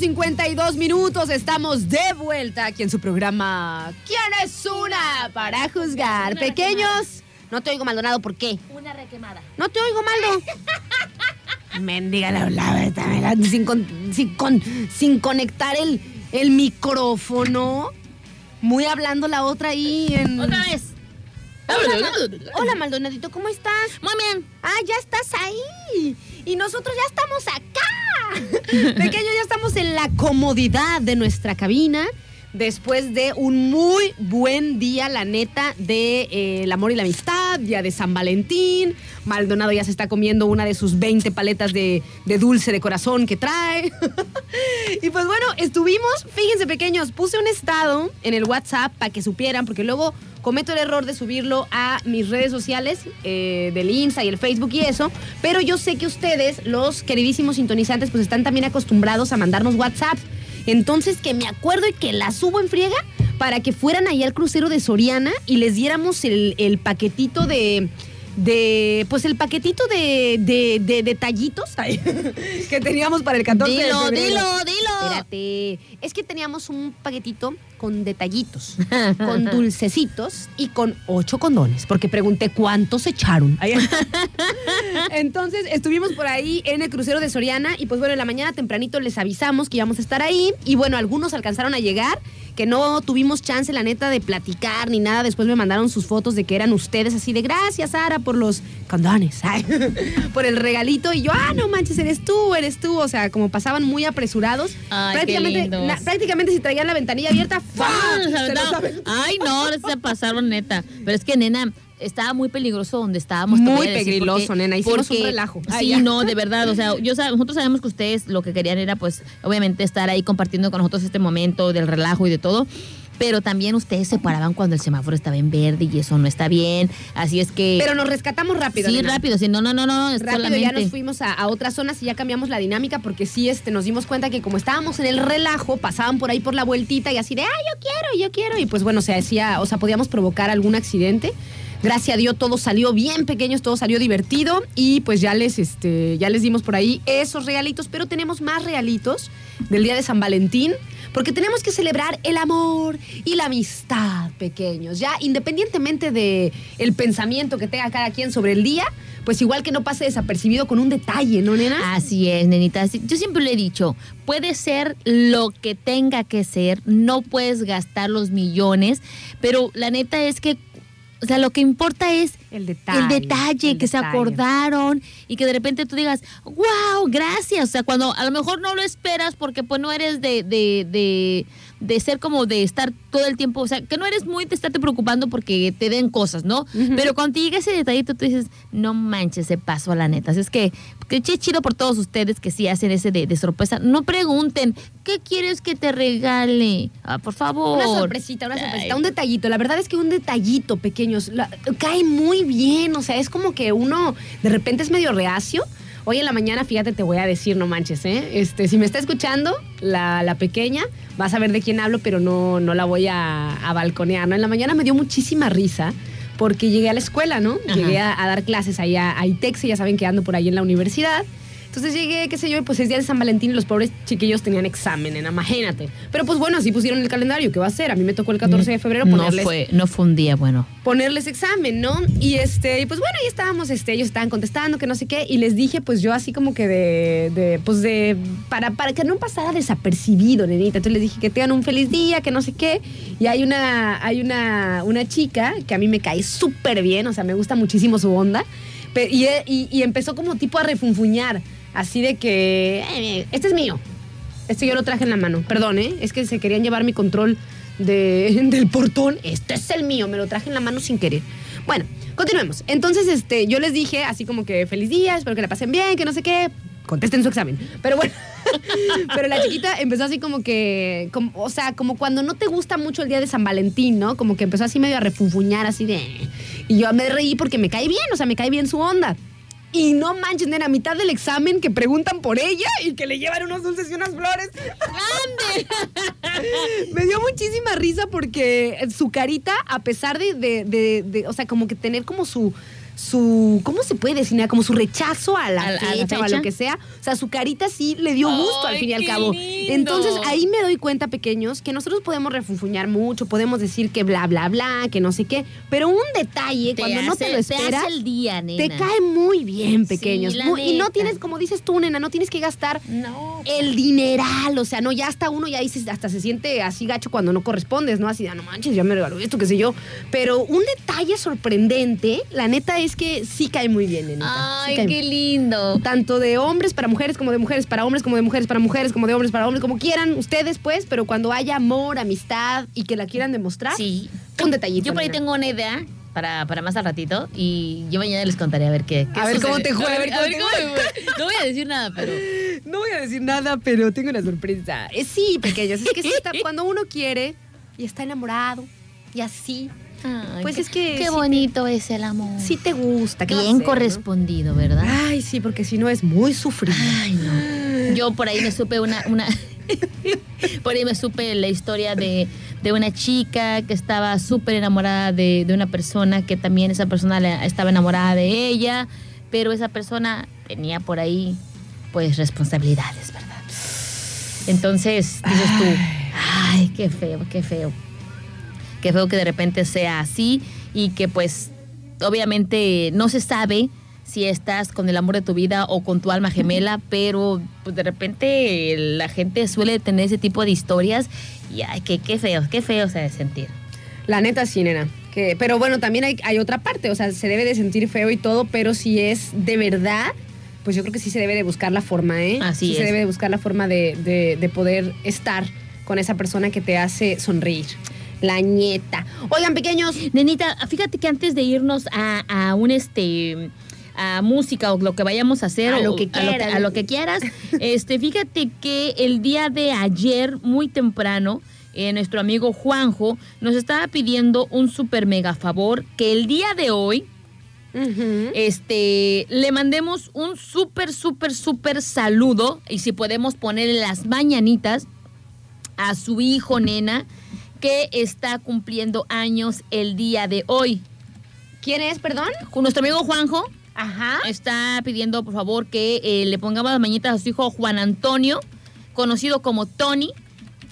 52 minutos. Estamos de vuelta aquí en su programa ¿Quién es una para juzgar? Una Pequeños, no te oigo Maldonado, ¿por qué? Una requemada. No te oigo Maldo. Mendiga la hablaba también, sin, con- sin, con- sin conectar el, el micrófono. Muy hablando la otra ahí en. Otra vez. Hola, Hola, Maldonadito, ¿cómo estás? Muy bien. Ah, ya estás ahí. Y nosotros ya estamos acá. Pequeño, ya estamos en la comodidad de nuestra cabina. Después de un muy buen día, la neta, de eh, el amor y la amistad, día de San Valentín. Maldonado ya se está comiendo una de sus 20 paletas de, de dulce de corazón que trae. y pues bueno, estuvimos, fíjense pequeños, puse un estado en el WhatsApp para que supieran, porque luego cometo el error de subirlo a mis redes sociales, eh, del Insta y el Facebook y eso, pero yo sé que ustedes, los queridísimos sintonizantes, pues están también acostumbrados a mandarnos WhatsApp. Entonces que me acuerdo y que la subo en friega para que fueran ahí al crucero de Soriana y les diéramos el, el paquetito de... De, pues el paquetito de, de, de detallitos que teníamos para el 14 de Dilo, febrero. dilo, dilo. Espérate. Es que teníamos un paquetito con detallitos, con dulcecitos y con ocho condones, porque pregunté cuántos echaron. Entonces estuvimos por ahí en el crucero de Soriana y pues bueno, en la mañana tempranito les avisamos que íbamos a estar ahí y bueno, algunos alcanzaron a llegar, que no tuvimos chance la neta de platicar ni nada. Después me mandaron sus fotos de que eran ustedes así de gracias Sara por los condones, ay, por el regalito y yo, ah, no manches, eres tú, eres tú. O sea, como pasaban muy apresurados. Ay, prácticamente, na- prácticamente si traían la ventanilla abierta, aven- Ay, no, se pasaron neta. Pero es que, nena, estaba muy peligroso donde estábamos. Muy decir, peligroso, porque- nena, hicimos porque- un relajo. Sí, ya. no, de verdad. O sea, yo nosotros sabemos que ustedes lo que querían era, pues, obviamente estar ahí compartiendo con nosotros este momento del relajo y de todo. Pero también ustedes se paraban cuando el semáforo estaba en verde y eso no está bien. Así es que. Pero nos rescatamos rápido. sí, nena. rápido. Sí, no, no, no, no. es Rápido solamente. ya nos fuimos a, a otras zonas y ya cambiamos la dinámica porque sí este, nos dimos cuenta que como estábamos en el relajo, pasaban por ahí por la vueltita y así de, ah, yo quiero, yo quiero. Y pues bueno, se decía, o sea, podíamos provocar algún accidente. Gracias a Dios todo salió bien pequeños, todo salió divertido y pues ya les, este, ya les dimos por ahí esos regalitos, pero tenemos más regalitos del día de San Valentín porque tenemos que celebrar el amor y la amistad pequeños. Ya independientemente de el pensamiento que tenga cada quien sobre el día, pues igual que no pase desapercibido con un detalle, ¿no, nena? Así es, nenita. Yo siempre le he dicho, puede ser lo que tenga que ser, no puedes gastar los millones, pero la neta es que, o sea, lo que importa es El detalle. el detalle, el que se acordaron y que de repente tú digas, wow, gracias. O sea, cuando a lo mejor no lo esperas porque pues no eres de, de, de, de ser como de estar todo el tiempo, o sea, que no eres muy de estarte preocupando porque te den cosas, ¿no? Pero cuando te llega ese detallito, tú dices, no manches, se pasó a la neta. Así es que, que che chido por todos ustedes que sí hacen ese de, de sorpresa. No pregunten, ¿qué quieres que te regale? Ah, por favor. Una sorpresita, una sorpresita, Ay. un detallito. La verdad es que un detallito, pequeños, la- cae muy bien. O sea, es como que uno de repente es medio reacio. Hoy en la mañana, fíjate, te voy a decir, no manches, ¿eh? Este, si me está escuchando, la, la pequeña, vas a ver de quién hablo, pero no, no la voy a, a balconear, ¿no? En la mañana me dio muchísima risa porque llegué a la escuela, ¿no? Ajá. Llegué a, a dar clases ahí a, a ITEX, ya saben que ando por ahí en la universidad. Entonces llegué, qué sé yo, pues es día de San Valentín y los pobres chiquillos tenían examen, imagínate. Pero pues bueno, así pusieron el calendario, ¿qué va a ser? A mí me tocó el 14 de febrero no ponerles, fue, no fue un día bueno. ponerles examen, ¿no? Y este, y pues bueno, ahí estábamos, este, ellos estaban contestando, que no sé qué, y les dije, pues yo así como que de, de pues de, para, para que no pasara desapercibido, nenita. Entonces les dije que tengan un feliz día, que no sé qué. Y hay una, hay una, una chica que a mí me cae súper bien, o sea, me gusta muchísimo su onda. Pe- Y, y- y empezó como tipo a refunfuñar, así de que, "Eh, este es mío. Este yo lo traje en la mano. Perdón, ¿eh? Es que se querían llevar mi control de- del portón. Este es el mío, me lo traje en la mano sin querer. Bueno, continuemos. Entonces, este, yo les dije así como que feliz día, espero que la pasen bien, que no sé qué. Contesten su examen. Pero bueno, pero la chiquita empezó así como que, o sea, como cuando no te gusta mucho el día de San Valentín, ¿no? Como que empezó así medio a refunfuñar, así de... Y yo me reí porque me cae bien, o sea, me cae bien su onda. Y no manches, nena, a mitad del examen que preguntan por ella y que le llevan unos dulces y unas flores. Me dio muchísima risa porque su carita, a pesar de, de- de- de- o sea, como que tener como su, su, ¿cómo se puede decir? Como su rechazo a la, A la- a la fecha, o a fecha. lo que sea. O sea, su carita sí le dio gusto al fin y al cabo. lindo. Entonces ahí me doy cuenta, pequeños, que nosotros podemos refunfuñar mucho, podemos decir que bla, bla, bla, que no sé qué, pero un detalle, cuando no te lo esperas, hace el día, nena. te cae muy bien, pequeños. Sí, la Muy- y no tienes, como dices tú, nena, no tienes que gastar No. el dineral, o sea, no, ya hasta uno ya dices, hasta se siente así gacho cuando no correspondes, ¿no? Así, ah, no manches, ya me regaló esto, qué sé yo. Pero un detalle sorprendente, la neta es que sí cae muy bien, nenita. Ay, qué lindo. Tanto de hombres para mujeres, como de mujeres para hombres, como de mujeres para mujeres, como de hombres para hombres, como quieran ustedes, pues, pero cuando haya amor, amistad y que la quieran demostrar, Sí. un detallito. Yo por ahí tengo una idea para, para más al ratito y yo mañana les contaré a ver qué. qué A ver cómo te fue, A ver, a ver cómo me fue. No voy a decir nada, pero. No voy a decir nada, pero tengo una sorpresa. Eh, sí, pequeños, es que sí está, cuando uno quiere y está enamorado y así, Ay, Pues qué- es que Qué bonito es el amor. sí te gusta. ¿qué vas a Bien hacer, no? correspondido, ¿verdad? Ay, sí, porque si no es muy sufrido. Ay, no. Yo por ahí me supe una. una por ahí me supe la historia de, de una chica que estaba súper enamorada de, de una persona que también esa persona estaba enamorada de ella, pero esa persona tenía por ahí, pues, responsabilidades, ¿verdad? Entonces dices tú, ay, qué feo, qué feo. Qué feo que de repente sea así y que, pues, obviamente no se sabe si estás con el amor de tu vida o con tu alma gemela, pero pues, de repente la gente suele tener ese tipo de historias y ay, qué, qué feo, qué feo se ha de sentir. La neta sí, nena. Que, pero bueno, también hay, hay otra parte, o sea, se debe de sentir feo y todo, pero si es de verdad, pues yo creo que sí se debe de buscar la forma, ¿eh? Así sí se es. debe de buscar la forma de, de- de poder estar con esa persona que te hace sonreír. La nieta. Oigan, pequeños, Nenita, fíjate que antes de irnos a, a un este a música o lo que vayamos a hacer A o- lo que a, lo que, quieran. a lo que quieras, este fíjate que el día de ayer muy temprano eh, nuestro amigo Juanjo nos estaba pidiendo un super mega favor que el día de hoy este, le mandemos un súper, súper, súper saludo y si podemos ponerle las mañanitas a su hijo, nena, que está cumpliendo años el día de hoy. ¿quién es, perdón? Nuestro amigo Juanjo Ajá. está pidiendo, por favor, que eh, le pongamos las mañanitas a su hijo Juan Antonio, conocido como Tony,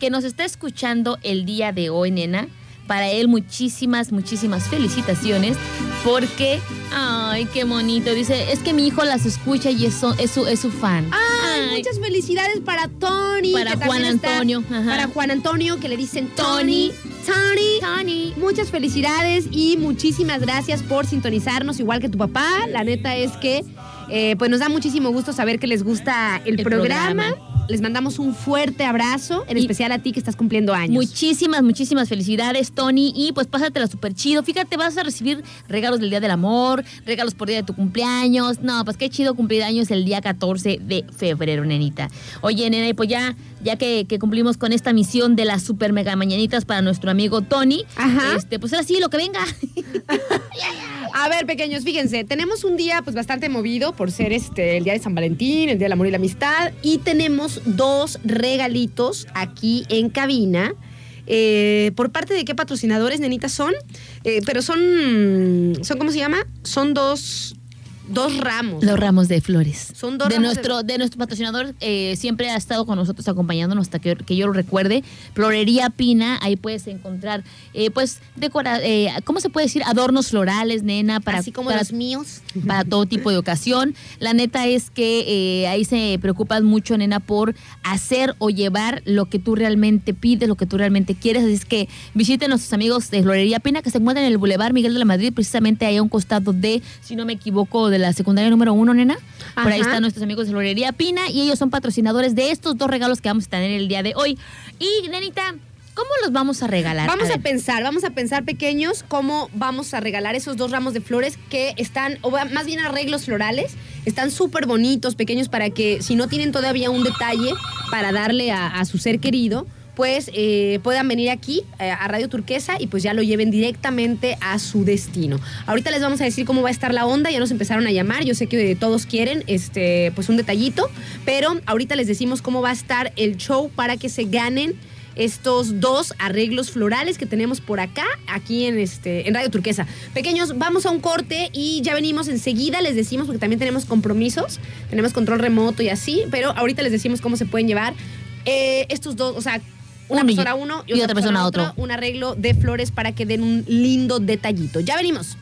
que nos está escuchando el día de hoy, nena. Para él muchísimas, muchísimas felicitaciones porque, ay, qué bonito. Dice, es que mi hijo las escucha y es, su- es, su, es su fan. Ay, muchas felicidades para Tony. Para que Juan está- Antonio. Para Juan Antonio, que le dicen Tony. Tony. Tony. Tony. Muchas felicidades y muchísimas gracias por sintonizarnos, igual que tu papá. La neta es que eh, pues nos da muchísimo gusto saber que les gusta el, El programa. programa. Les mandamos un fuerte abrazo, en Y- especial a ti que estás cumpliendo años. Muchísimas, muchísimas felicidades, Tony. Y pues pásatela súper chido. Fíjate, vas a recibir regalos del Día del Amor, regalos por día de tu cumpleaños. No, pues qué chido cumplir años el día 14 de febrero, nenita. Oye, nena, y pues ya, ya que, que cumplimos con esta misión de las super mega mañanitas para nuestro amigo Tony, Ajá. este, pues ahora sí, lo que venga. A ver, pequeños, fíjense, tenemos un día pues bastante movido por ser este el día de San Valentín, el día del amor y la amistad, y tenemos dos regalitos aquí en cabina. Eh, ¿Por parte de qué patrocinadores, nenitas, son? Eh, pero son, son, ¿cómo se llama? Son dos, dos ramos. Los ramos de flores. Son dos de ramos de- nuestro, de... nuestro patrocinador, eh, siempre ha estado con nosotros acompañándonos hasta que, que yo lo recuerde. Florería Pina, ahí puedes encontrar, eh, pues, decora, eh, ¿cómo se puede decir? Adornos florales, nena, para, Así como para, los míos. para todo tipo de ocasión. La neta es que eh, ahí se preocupan mucho, nena, por hacer o llevar lo que tú realmente pides, lo que tú realmente quieres. Así es que visiten a nuestros amigos de Florería Pina, que se encuentran en el Boulevard Miguel de la Madrid, precisamente ahí a un costado de, si no me equivoco, de la secundaria número uno, nena. Por ahí Ajá. están nuestros amigos de Florería Pina y ellos son patrocinadores de estos dos regalos que vamos a tener el día de hoy. Y, nenita, ¿cómo los vamos a regalar? Vamos a, pensar, vamos a pensar pequeños cómo vamos a regalar esos dos ramos de flores que están, o más bien arreglos florales, están súper bonitos, pequeños, para que si no tienen todavía un detalle para darle a, a su ser querido, pues eh, puedan venir aquí eh, a Radio Turquesa y pues ya lo lleven directamente a su destino. Ahorita les vamos a decir cómo va a estar la onda, ya nos empezaron a llamar, yo sé que todos quieren este pues un detallito, pero ahorita les decimos cómo va a estar el show para que se ganen estos dos arreglos florales que tenemos por acá, aquí en este en Radio Turquesa. Pequeños, vamos a un corte y ya venimos enseguida, les decimos, porque también tenemos compromisos, tenemos control remoto y así, pero ahorita les decimos cómo se pueden llevar eh, estos dos, o sea, una Uno y- persona uno y otra persona otro. Un arreglo de flores para que den un lindo detallito. Ya venimos.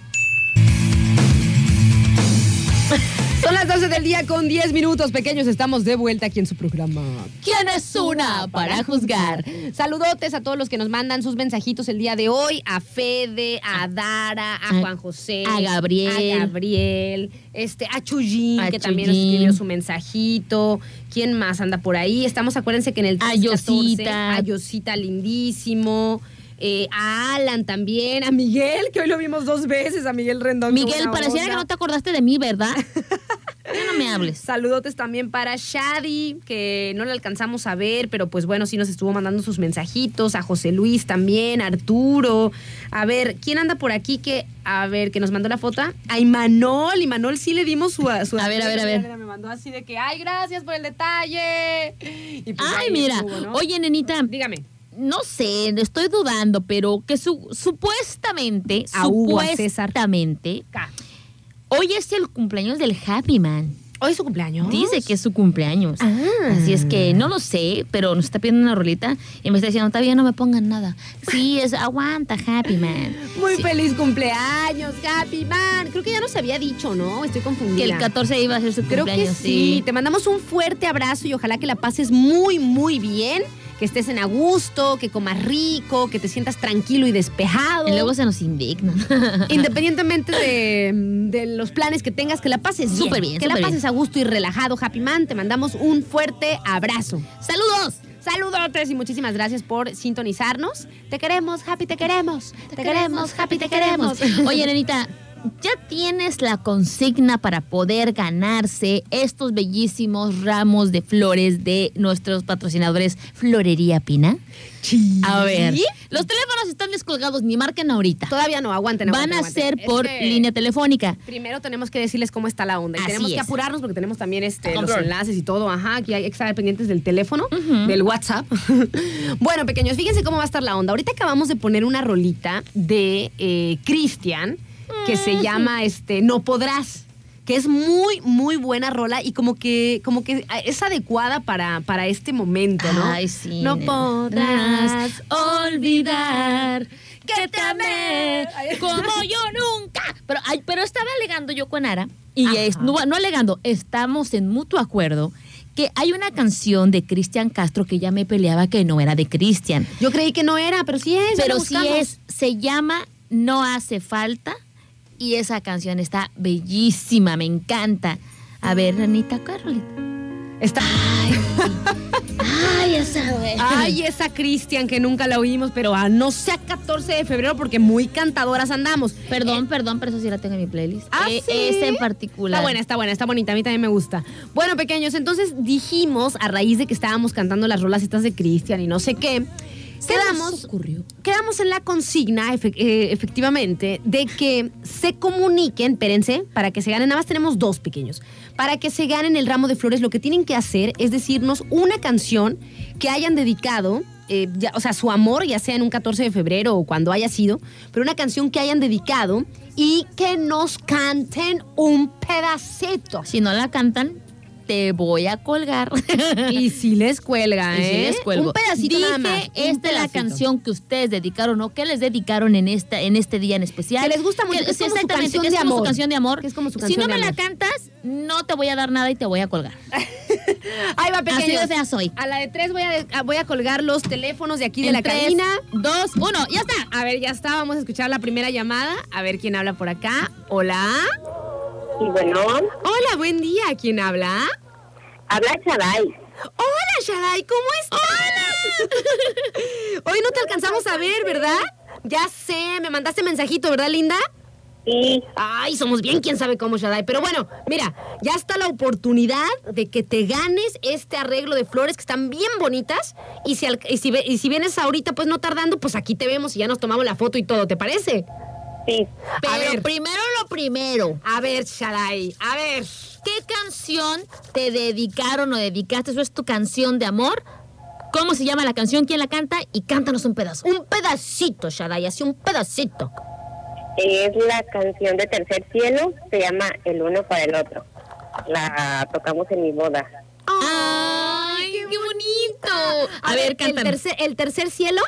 Son las 12 del día con 10 minutos, pequeños. Estamos de vuelta aquí en su programa. ¿Quién es una para juzgar? Saludotes a todos los que nos mandan sus mensajitos el día de hoy. A Fede, a Dara, a A- Juan José. a Gabriel. A Gabriel. Este, a Chuyín, A que también nos escribió su mensajito. ¿Quién más anda por ahí? Estamos, acuérdense que en el A 314, Yosita. A Yosita lindísimo. Eh, a Alan también, a Miguel, que hoy lo vimos dos veces, a Miguel Rendón. Miguel, pareciera onda. que no te acordaste de mí, ¿verdad? Ya no me hables. Saludotes también para Shadi, que no le alcanzamos a ver, pero pues bueno, sí nos estuvo mandando sus mensajitos. A José Luis también, a Arturo. A ver, ¿quién anda por aquí que, a ver, que nos mandó la foto? A Imanol. Imanol sí le dimos su... su A ver, a ver, a ver. Me mandó así de que, ay, gracias por el detalle. Y pues Ay, mira. estuvo, ¿no? Oye, nenita, Dígame. No sé, estoy dudando, pero que su- supuestamente, A César. supuestamente, hoy es el cumpleaños del Happy Man. ¿Hoy es su cumpleaños? Dice que es su cumpleaños. Ah. Así es que no lo sé, pero nos está pidiendo una rolita y me está diciendo, todavía no me pongan nada. Sí, es aguanta, Happy Man. Muy Sí, feliz cumpleaños, Happy Man. Creo que ya nos había dicho, ¿no? Estoy confundida. Que el 14 iba a ser su Creo cumpleaños. que sí. Te mandamos un fuerte abrazo y ojalá que la pases muy, muy bien. Que estés en a gusto, que comas rico, que te sientas tranquilo y despejado. Y luego se nos indigna. Independientemente de, de los planes que tengas, que la pases bien. Súper bien, Que la pases a gusto y relajado, Happy Man. Te mandamos un fuerte abrazo. ¡Saludos! Saludotes y muchísimas gracias por sintonizarnos. Te queremos, Happy, te queremos. Te, queremos, Happy, te queremos. Oye, nenita, ¿ya tienes la consigna para poder ganarse estos bellísimos ramos de flores de nuestros patrocinadores Florería Pina? A ver, los teléfonos están descolgados, ni marquen ahorita. Todavía no, aguanten. Van aguanten, a aguanten. ser Es por que línea telefónica. Primero tenemos que decirles cómo está la onda. Y Así tenemos que apurarnos porque tenemos también este, los enlaces y todo. Ajá, aquí hay que estar pendientes del teléfono, del WhatsApp. bueno, pequeños, fíjense cómo va a estar la onda. Ahorita acabamos de poner una rolita de eh, Cristian que se llama este, No Podrás. Que es muy, muy buena rola y como que, como que es adecuada para, para este momento, ¿no? Ay, sí. No podrás olvidar que te amé como yo nunca. Pero, ay, pero estaba alegando yo con Ara, y Ajá. es, no, no alegando, estamos en mutuo acuerdo que hay una canción de Cristian Castro que ya me peleaba que no era de Cristian. Yo creí que no era, pero sí es. Pero sí es, se llama No hace falta y esa canción está bellísima, me encanta. A ver, Anita, ¿cuál rolita? Está. Ay, esa güey. Ay, esa Cristian que nunca la oímos, pero a no sea 14 de febrero porque muy cantadoras andamos. Perdón, perdón, pero eso sí la tengo en mi playlist. ¿Ah, Eh, sí? Esa en particular. Está buena, está buena, está bonita. A mí también me gusta. Bueno, pequeños, entonces dijimos, a raíz de que estábamos cantando las rolas estas de Cristian y no sé qué, ¿Qué nos quedamos, ocurrió? quedamos en la consigna, eh, efectivamente, de que se comuniquen, espérense, para que se ganen, nada más tenemos dos pequeños, para que se ganen el ramo de flores, lo que tienen que hacer es decirnos una canción que hayan dedicado, eh, ya- o sea, su amor, ya sea en un 14 de febrero o cuando haya sido, pero una canción que hayan dedicado y que nos canten un pedacito. Si no la cantan, te voy a colgar. Y si les cuelga, Y ¿eh? les cuelgo. Un pedacito Dije, nada más. esta es la canción que ustedes dedicaron o que les dedicaron en esta en este día en especial. Que les gusta mucho, que es como su exactamente, canción que es de como su amor. canción de amor. Que es como su si no de me la cantas, no te voy a dar nada y te voy a colgar. Ahí va, Así pequeños. de fea soy. A la de tres voy a, a- voy a colgar los teléfonos de aquí de En la tres, cabina. dos, uno, ya está. A ver, ya está. Vamos a escuchar la primera llamada. A ver quién habla por acá. Hola. Y bueno, Hola, buen día. ¿Quién habla? habla Chaday. Hola, Shaday. ¿Cómo estás? Hoy no te alcanzamos a ver, ¿verdad? Ya sé, me mandaste mensajito, ¿verdad, linda? Y Ay, somos bien, quién sabe cómo, Shaddai. Pero bueno, mira, ya está la oportunidad de que te ganes este arreglo de flores que están bien bonitas. Y si, al- y si, y si vienes ahorita, pues no tardando, pues aquí te vemos y ya nos tomamos la foto y todo, ¿te parece? Sí, Pero a ver, primero lo primero. a ver, Shaddai, a ver. ¿Qué canción te dedicaron o dedicaste? ¿Eso es tu canción de amor? ¿Cómo se llama la canción? ¿Quién la canta? Y cántanos un pedazo. Un pedacito, Shaday, así un pedacito. Es la canción de Tercer Cielo, se llama El uno para el otro. La tocamos en mi boda. ¡Ay, qué bonito! A, ver, el cántanos. tercer, el tercer cielo.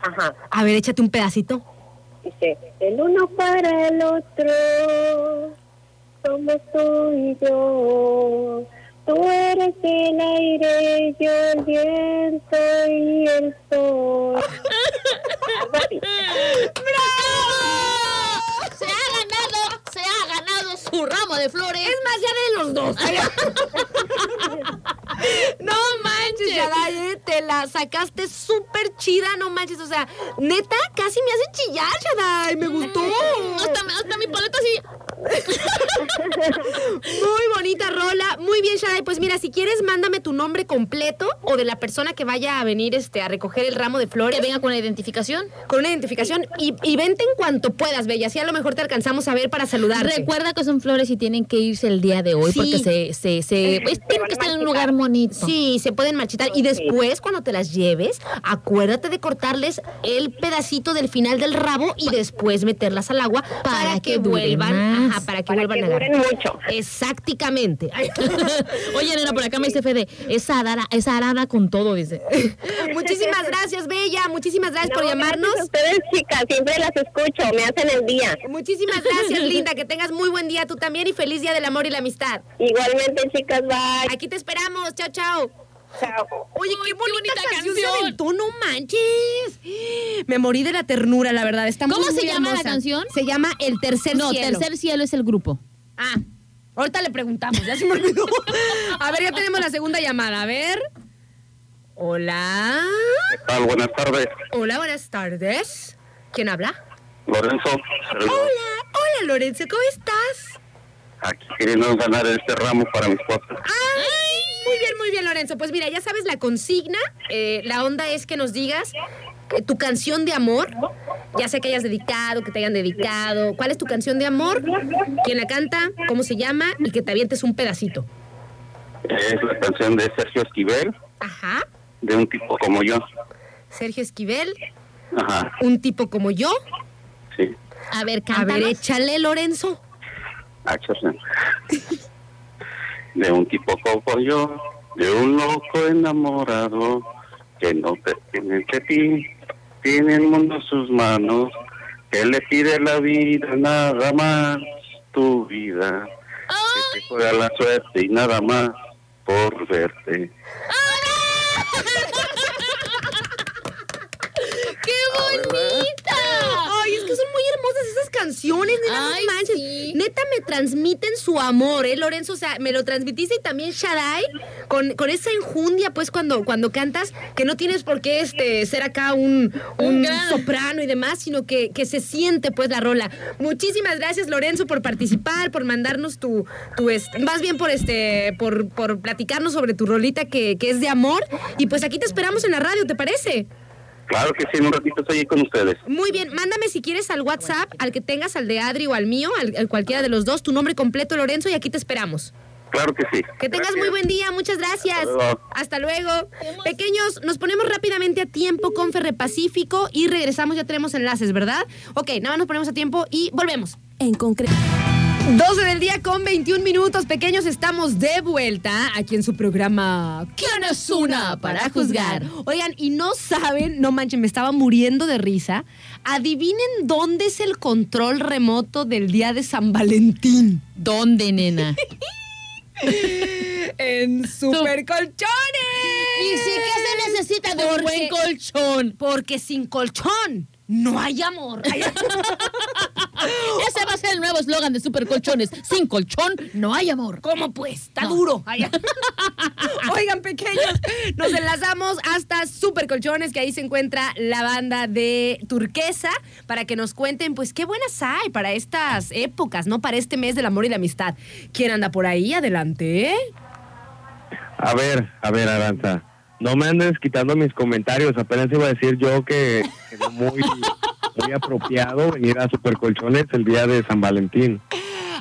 Ajá. A ver, échate un pedacito. Dice, el uno para el otro, somos tú y yo. Tú eres el aire, yo el viento y el sol. ¡Bravo! Se ha ganado, se ha ganado su ramo de flores. Es más, ya los dos. no manches, Shaday, eh, te la sacaste súper chida, no manches. O sea, neta, casi me hace chillar, Shaday. Me gustó. Hasta, hasta mi paleta así. Muy bonita rola. Muy bien, Shaday. Pues mira, si quieres, mándame tu nombre completo o de la persona que vaya a venir este, a recoger el ramo de flores. Que venga con la identificación. Con una identificación. Y, y vente en cuanto puedas, Bella. Así a lo mejor te alcanzamos a ver para saludarte. Recuerda que son flores y tienen que irse el día de hoy Sí. porque se, se, se pues, tienen que estar en un lugar bonito. Sí, se pueden marchitar. Y después, cuando te las lleves, acuérdate de cortarles el pedacito del final del rabo y después meterlas al agua para, Para que, que vuelvan. Ajá, para que Para vuelvan que a duren mucho. Exactamente. Oye, nena, por acá me dice Fede, esa arara, esa arara con todo, dice. Muchísimas gracias, Bella. Muchísimas gracias No, por llamarnos. gracias a ustedes, chicas, siempre las escucho, me hacen el día. Muchísimas gracias, Linda. Que tengas muy buen día tú también y feliz día del amor y la amistad. Igualmente, chicas, bye. Aquí te esperamos. Chao, chao. Chao. Oye, Ay, qué qué bonita, bonita canción, canción. aventó, no manches. Me morí de la ternura, la verdad. Está ¿Cómo muy, se muy llama la canción? Se llama El Tercer No, Cielo. tercer cielo es el grupo. Ah, ahorita le preguntamos, ya se me olvidó. A ver, ya tenemos la segunda llamada. A ver. Hola. ¿Qué tal? Buenas tardes. Hola, buenas tardes. ¿Quién habla? Lorenzo. Hola, hola Lorenzo, ¿cómo estás? Aquí queriendo ganar este ramo para mi esposa. Ay, muy bien, muy bien, Lorenzo. Pues mira, ya sabes la consigna. Eh, la onda es que nos digas eh, tu canción de amor, ya sea que hayas dedicado, que te hayan dedicado. ¿Cuál es tu canción de amor? ¿Quién la canta? ¿Cómo se llama? Y que te avientes un pedacito. Es la canción de Sergio Esquivel, Ajá. de un tipo como yo. Sergio Esquivel, Ajá, un tipo como yo. sí. A ver, A cántanos. ver, échale, Lorenzo. Achos. De un tipo como yo, de un loco enamorado, que no pertenece a ti, tiene el mundo en sus manos, que le pide la vida, nada más, tu vida. Que te juega la suerte y nada más por verte. Canciones, neta, no Ay, manches. sí. Neta me transmiten su amor, ¿eh, Lorenzo? O sea, me lo transmitiste y también Shaddai, con, con esa enjundia, pues, cuando, cuando cantas, que no tienes por qué este, ser acá un, un, soprano y demás, sino que, que se siente, pues, la rola. Muchísimas gracias, Lorenzo, por participar, por mandarnos tu, tu este, más bien por este, por, por platicarnos sobre tu rolita que, que es de amor. Y pues aquí te esperamos en la radio, ¿te parece? Claro que sí, en un ratito estoy ahí con ustedes. Muy bien, mándame si quieres al WhatsApp, al que tengas, al de Adri o al mío, al, al cualquiera de los dos, tu nombre completo, Lorenzo, y aquí te esperamos. Claro que sí. Que tengas Gracias. muy buen día, muchas gracias. Hasta luego. Hasta luego. Pequeños, nos ponemos rápidamente a tiempo con Ferre Pacífico y regresamos, ya tenemos enlaces, ¿verdad? Ok, nada más nos ponemos a tiempo y volvemos. En concreto. 12 del día con 21 minutos, pequeños, estamos de vuelta aquí en su programa ¿Quién es una para juzgar? Oigan, y no saben, no manchen, me estaba muriendo de risa. Adivinen dónde es el control remoto del día de San Valentín. ¿Dónde, nena? En Super Colchones. ¿Y sí que se necesita de un Porque- buen colchón? Porque sin colchón no hay amor. Ay, Ese va a ser el nuevo eslogan de Super Colchones. Sin colchón no hay amor. ¿Cómo pues? Está No. duro. Oigan, pequeños, nos enlazamos hasta Super Colchones, que ahí se encuentra la banda de Turquesa, para que nos cuenten, pues, qué buenas hay para estas épocas, ¿no? Para este mes del amor y la amistad. ¿Quién anda por ahí? Adelante. A ver, a ver, Aranza. No me andes quitando mis comentarios. Apenas iba a decir yo que que es muy, muy apropiado venir a Supercolchones el día de San Valentín.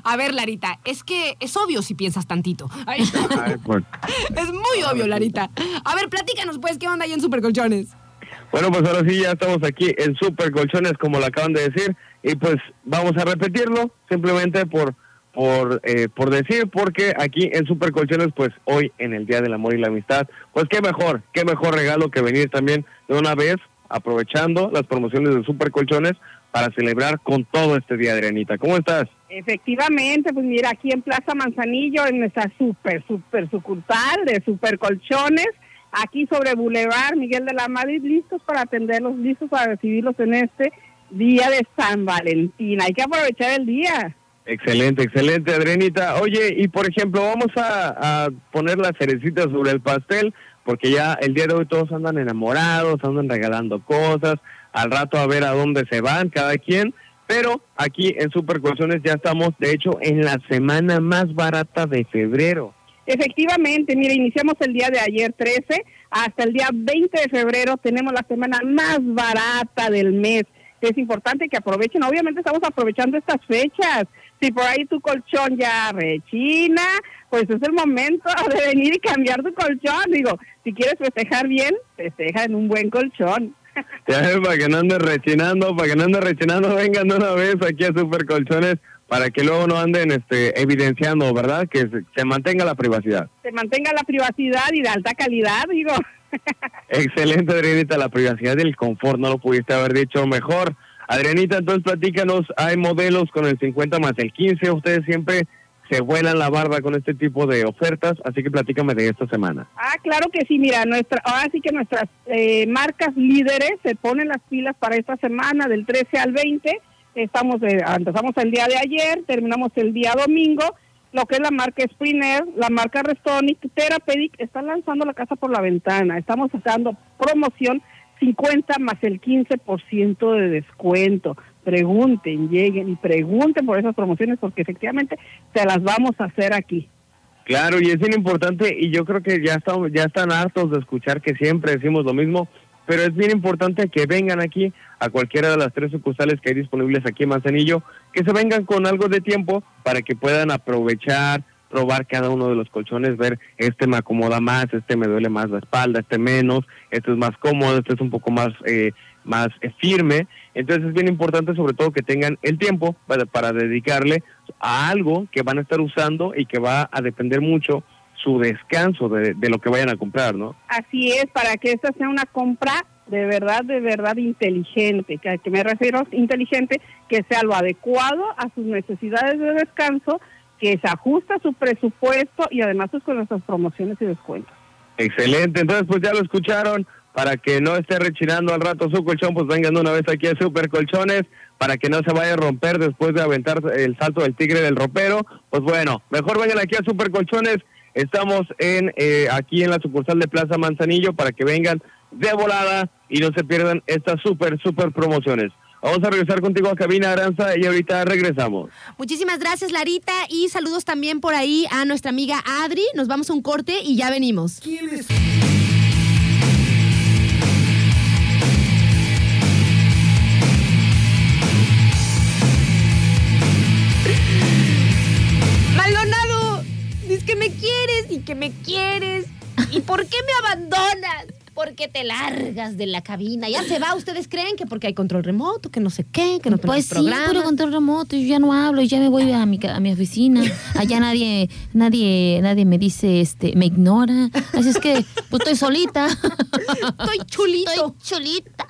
A ver, Larita, es que es obvio si piensas tantito. Ay, Ay, pues. es muy obvio, Larita. A ver, platícanos, pues, ¿qué onda ahí en Supercolchones? Bueno, pues ahora sí ya estamos aquí en Super Colchones, como lo acaban de decir, y pues vamos a repetirlo simplemente por por eh, por decir, porque aquí en Super Colchones, pues hoy en el Día del Amor y la Amistad, pues qué mejor, qué mejor regalo que venir también de una vez, aprovechando las promociones de Super Colchones para celebrar con todo este día, Adrianita. ¿Cómo estás? Efectivamente, pues mira, aquí en Plaza Manzanillo, en nuestra super, super sucursal de Super Colchones, aquí sobre Boulevard Miguel de la Madrid, listos para atenderlos, listos para recibirlos en este día de San Valentín. Hay que aprovechar el día. Excelente, excelente, Adrianita. Oye, y por ejemplo, vamos a, a poner la cerecita sobre el pastel, porque ya el día de hoy todos andan enamorados, andan regalando cosas, al rato a ver a dónde se van cada quien, pero aquí en Supercolchones ya estamos, de hecho, en la semana más barata de febrero. Efectivamente, mira, iniciamos el día de ayer 13 hasta el día 20 de febrero tenemos la semana más barata del mes. Es importante que aprovechen, obviamente estamos aprovechando estas fechas. Si por ahí tu colchón ya rechina, pues es el momento de venir y cambiar tu colchón. Digo, si quieres festejar bien, festeja en un buen colchón. Ya ves, para que no ande rechinando, para que no ande rechinando, vengan de una vez aquí a Supercolchones para que luego no anden este, evidenciando, ¿verdad? Que se, se mantenga la privacidad. Se mantenga la privacidad y de alta calidad, digo. Excelente, Adrianita, la privacidad y el confort, no lo pudiste haber dicho mejor. Adrianita, entonces platícanos, hay modelos con el 50 más el 15, ustedes siempre se vuelan la barba con este tipo de ofertas, así que platícame de esta semana. Ah, claro que sí, mira, nuestra, ahora sí que nuestras eh, marcas líderes se ponen las pilas para esta semana, del 13 al 20. Estamos, eh, empezamos el día de ayer, terminamos el día domingo. Lo que es la marca Springer, la marca Restonic, Therapeutic, están lanzando la casa por la ventana. Estamos sacando promoción 50 más el 15% de descuento. Pregunten, lleguen y pregunten por esas promociones porque efectivamente se las vamos a hacer aquí. Claro, y es bien importante, y yo creo que ya estamos, ya están hartos de escuchar que siempre decimos lo mismo, pero es bien importante que vengan aquí a cualquiera de las tres sucursales que hay disponibles aquí en Manzanillo, que se vengan con algo de tiempo para que puedan aprovechar, probar cada uno de los colchones, ver este me acomoda más, este me duele más la espalda, este menos, este es más cómodo, este es un poco más eh, más eh, firme. Entonces es bien importante sobre todo que tengan el tiempo para, dedicarle a algo que van a estar usando y que va a depender mucho su descanso de, de lo que vayan a comprar, ¿no? Así es, para que esta sea una compra de verdad, de verdad inteligente, que que me refiero inteligente, que sea lo adecuado a sus necesidades de descanso, que se ajusta su presupuesto y además pues con nuestras promociones y descuentos. Excelente, entonces pues ya lo escucharon, para que no esté rechinando al rato su colchón, pues vengan una vez aquí a Super Colchones, para que no se vaya a romper después de aventar el salto del tigre del ropero, pues bueno, mejor vengan aquí a Super Colchones, estamos en eh, aquí en la sucursal de Plaza Manzanillo, para que vengan de volada y no se pierdan estas super, super promociones. Vamos a regresar contigo a cabina Aranza y ahorita regresamos. Muchísimas gracias, Larita, y saludos también por ahí a nuestra amiga Adri. Nos vamos a un corte y ya venimos. Maldonado, dices que me quieres y que me quieres. ¿Y por qué me abandonas? Porque te largas de la cabina. Ya se va. ¿Ustedes creen que porque hay control remoto, que no sé qué, que no Pues sí, programa? pero control remoto, yo ya no hablo, ya me voy a mi, a mi oficina. Allá nadie, nadie, nadie me dice, este, me ignora. Así es que, pues estoy solita. Estoy chulito. Estoy chulita.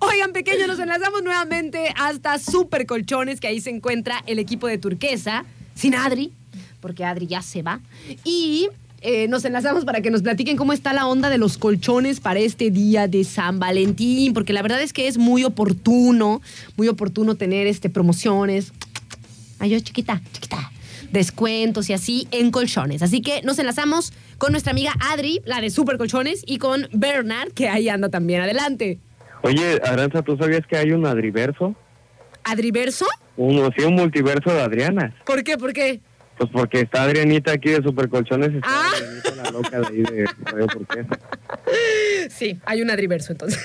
Oigan, pequeños, nos enlazamos nuevamente hasta Super Colchones, que ahí se encuentra el equipo de Turquesa, sin Adri, porque Adri ya se va. Y eh, nos enlazamos para que nos platiquen cómo está la onda de los colchones para este día de San Valentín, porque la verdad es que es muy oportuno, muy oportuno tener este, promociones. Ay, yo chiquita, chiquita. Descuentos y así en colchones. Así que nos enlazamos con nuestra amiga Adri, la de Super Colchones, y con Bernard, que ahí anda también. Adelante. Oye, Aranza, ¿tú sabías que hay un Adriverso? ¿Adriverso? Un, sí, un multiverso de Adrianas. ¿Por qué? ¿Por qué? Pues porque está Adrianita aquí de Supercolchones y está Ah. Adrianita la loca de ahí de Radio Turquesa. Sí, hay un Adriverso entonces.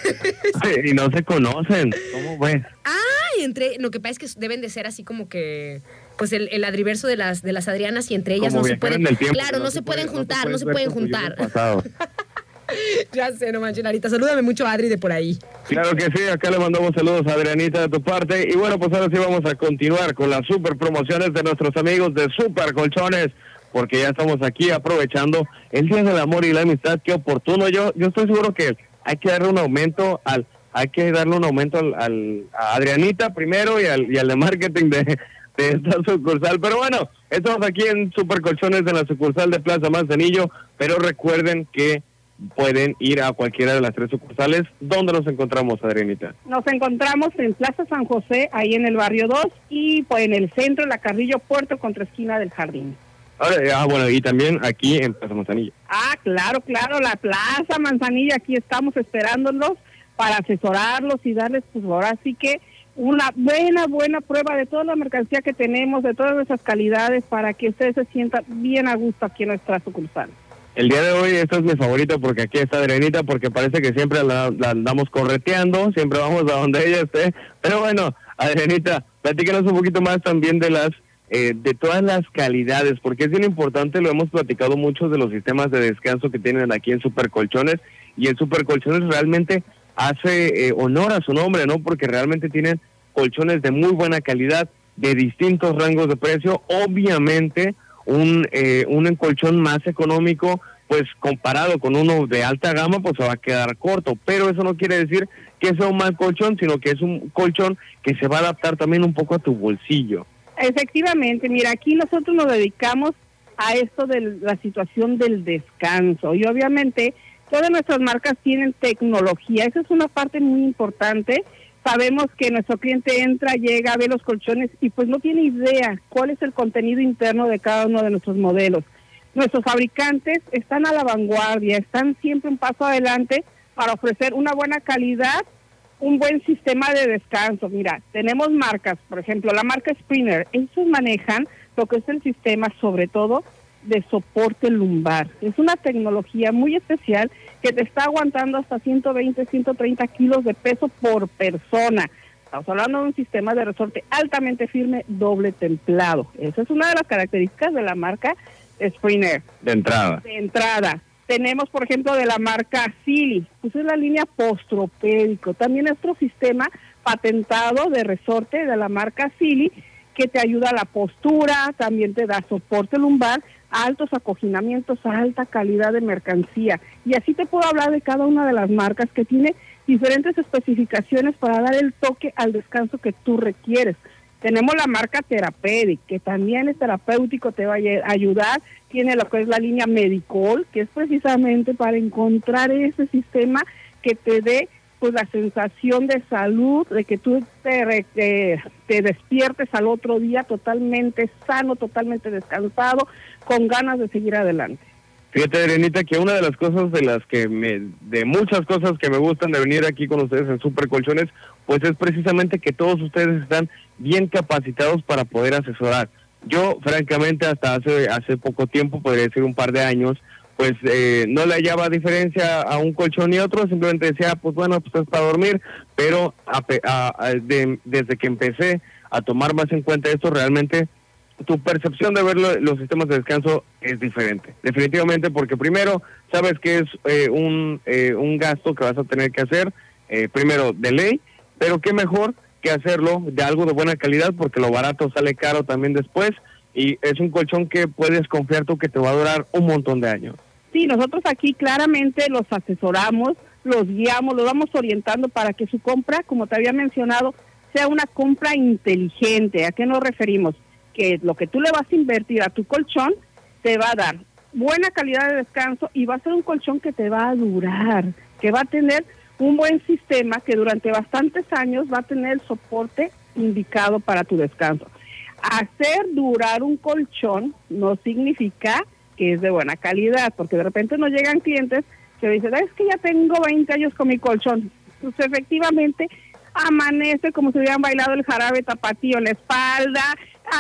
y no se conocen. ¿Cómo ves? Ay, entre, lo que pasa es que deben de ser así como que, pues el, el adriverso de las, de las Adrianas y entre ellas Como no se pueden, tiempo, claro, que no, se, pueden juntar, no se pueden juntar. ya sé, no manches, salúdame mucho a Adri de por ahí. Claro que sí, acá le mandamos saludos a Adrianita de tu parte. Y bueno, pues ahora sí vamos a continuar con las super promociones de nuestros amigos de Super Colchones, porque ya estamos aquí aprovechando el Día del Amor y la Amistad. Qué oportuno. Yo, yo estoy seguro que hay que darle un aumento al, hay que darle un aumento al, al- a Adrianita primero y al, y al de marketing de, esta sucursal. Pero bueno, estamos aquí en Super Colchones de la sucursal de Plaza Manzanillo, pero recuerden que pueden ir a cualquiera de las tres sucursales. ¿Dónde nos encontramos, Adrianita? Nos encontramos en Plaza San José, ahí en el barrio 2, y pues en el centro, la Carrillo Puerto, contra esquina del jardín. Ahora, ah, bueno, y también aquí en Plaza Manzanillo. Ah, claro, claro, la Plaza Manzanilla, aquí estamos esperándolos para asesorarlos y darles, pues ahora sí que una buena, buena prueba de toda la mercancía que tenemos, de todas nuestras calidades, para que ustedes se sientan bien a gusto aquí en nuestra sucursal. El día de hoy esta es mi favorita porque aquí está Adrianita, porque parece que siempre la, la andamos correteando, siempre vamos a donde ella esté. Pero bueno, Adrianita, platícanos un poquito más también de las eh, de todas las calidades, porque es bien importante, lo hemos platicado mucho de los sistemas de descanso que tienen aquí en Supercolchones, y en Supercolchones realmente hace eh, honor a su nombre, ¿no? Porque realmente tienen colchones de muy buena calidad, de distintos rangos de precio, obviamente un, eh, un colchón más económico, pues comparado con uno de alta gama, pues se va a quedar corto. Pero eso no quiere decir que sea un mal colchón, sino que es un colchón que se va a adaptar también un poco a tu bolsillo. Efectivamente, mira, aquí nosotros nos dedicamos a esto de la situación del descanso y obviamente todas nuestras marcas tienen tecnología, esa es una parte muy importante. Sabemos que nuestro cliente entra, llega, ve los colchones y pues no tiene idea cuál es el contenido interno de cada uno de nuestros modelos. Nuestros fabricantes están a la vanguardia, están siempre un paso adelante para ofrecer una buena calidad un buen sistema de descanso. Mira, tenemos marcas, por ejemplo, la marca Sprinter, ellos manejan lo que es el sistema, sobre todo, de soporte lumbar. Es una tecnología muy especial que te está aguantando hasta 120, 130 kilos de peso por persona. Estamos hablando de un sistema de resorte altamente firme, doble templado. Esa es una de las características de la marca Sprinter De entrada. de entrada. Tenemos, por ejemplo, de la marca Sili, pues es la línea postropédico. También es otro sistema patentado de resorte de la marca Sili que te ayuda a la postura, también te da soporte lumbar, altos acoginamientos, alta calidad de mercancía. Y así te puedo hablar de cada una de las marcas que tiene diferentes especificaciones para dar el toque al descanso que tú requieres. Tenemos la marca Therapeutic, que también es terapéutico, te va a ay- ayudar. Tiene lo que es la línea Medicol, que es precisamente para encontrar ese sistema que te dé pues la sensación de salud, de que tú te, te despiertes al otro día totalmente sano, totalmente descansado, con ganas de seguir adelante. Fíjate, Adrianita, que una de las cosas de las que me, de muchas cosas que me gustan de venir aquí con ustedes en Super Colchones, pues es precisamente que todos ustedes están bien capacitados para poder asesorar. Yo, francamente, hasta hace, hace poco tiempo, podría decir un par de años, pues eh, no le hallaba diferencia a un colchón y otro, simplemente decía, pues bueno, pues es para dormir, pero a a- a- de- desde que empecé a tomar más en cuenta esto, realmente tu percepción de ver lo- los sistemas de descanso es diferente. Definitivamente, porque primero sabes que es eh, un, eh, un gasto que vas a tener que hacer, eh, primero de ley, pero qué mejor que hacerlo de algo de buena calidad, porque lo barato sale caro también después, y es un colchón que puedes confiar tú que te va a durar un montón de años. Sí, nosotros aquí claramente los asesoramos, los guiamos, los vamos orientando para que su compra, como te había mencionado, sea una compra inteligente. ¿A qué nos referimos? Que lo que tú le vas a invertir a tu colchón te va a dar buena calidad de descanso y va a ser un colchón que te va a durar, que va a tener un buen sistema que durante bastantes años va a tener el soporte indicado para tu descanso. Hacer durar un colchón no significa que es de buena calidad, porque de repente nos llegan clientes que dicen, es que ya tengo 20 años con mi colchón. Pues efectivamente amanece como si hubieran bailado el jarabe tapatío en la espalda,